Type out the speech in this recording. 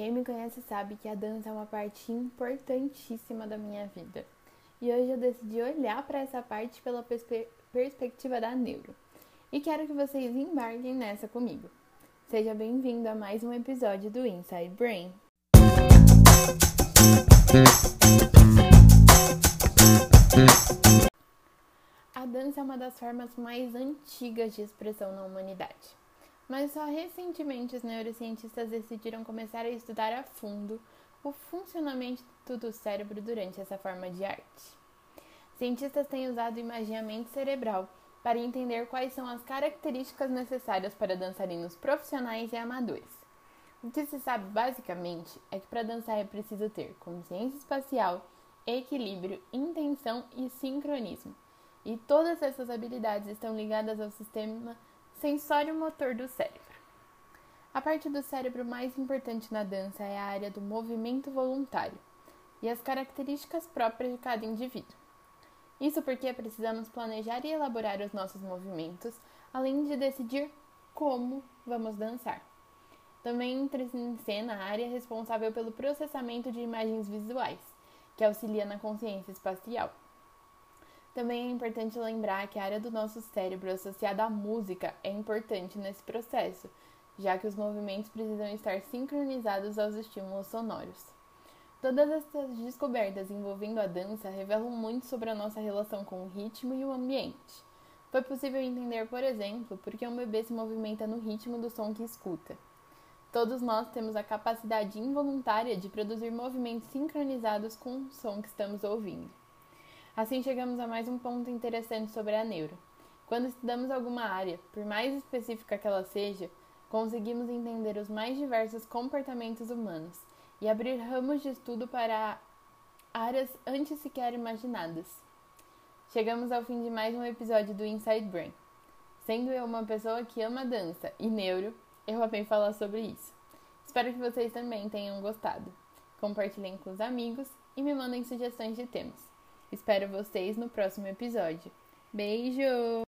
Quem me conhece sabe que a dança é uma parte importantíssima da minha vida. E hoje eu decidi olhar para essa parte pela perspe perspectiva da neuro. E quero que vocês embarquem nessa comigo. Seja bem-vindo a mais um episódio do Inside Brain. A dança é uma das formas mais antigas de expressão na humanidade mas só recentemente os neurocientistas decidiram começar a estudar a fundo o funcionamento do cérebro durante essa forma de arte. Cientistas têm usado imaginamento cerebral para entender quais são as características necessárias para dançarinos profissionais e amadores. O que se sabe basicamente é que para dançar é preciso ter consciência espacial, equilíbrio, intenção e sincronismo. E todas essas habilidades estão ligadas ao sistema Sensório motor do cérebro. A parte do cérebro mais importante na dança é a área do movimento voluntário e as características próprias de cada indivíduo. Isso porque precisamos planejar e elaborar os nossos movimentos, além de decidir como vamos dançar. Também entra em cena a área responsável pelo processamento de imagens visuais, que auxilia na consciência espacial. Também é importante lembrar que a área do nosso cérebro associada à música é importante nesse processo, já que os movimentos precisam estar sincronizados aos estímulos sonoros. Todas essas descobertas envolvendo a dança revelam muito sobre a nossa relação com o ritmo e o ambiente. Foi possível entender, por exemplo, por que um bebê se movimenta no ritmo do som que escuta. Todos nós temos a capacidade involuntária de produzir movimentos sincronizados com o som que estamos ouvindo. Assim chegamos a mais um ponto interessante sobre a neuro. Quando estudamos alguma área, por mais específica que ela seja, conseguimos entender os mais diversos comportamentos humanos e abrir ramos de estudo para áreas antes sequer imaginadas. Chegamos ao fim de mais um episódio do Inside Brain. Sendo eu uma pessoa que ama dança e neuro, eu amei falar sobre isso. Espero que vocês também tenham gostado. Compartilhem com os amigos e me mandem sugestões de temas. Espero vocês no próximo episódio. Beijo!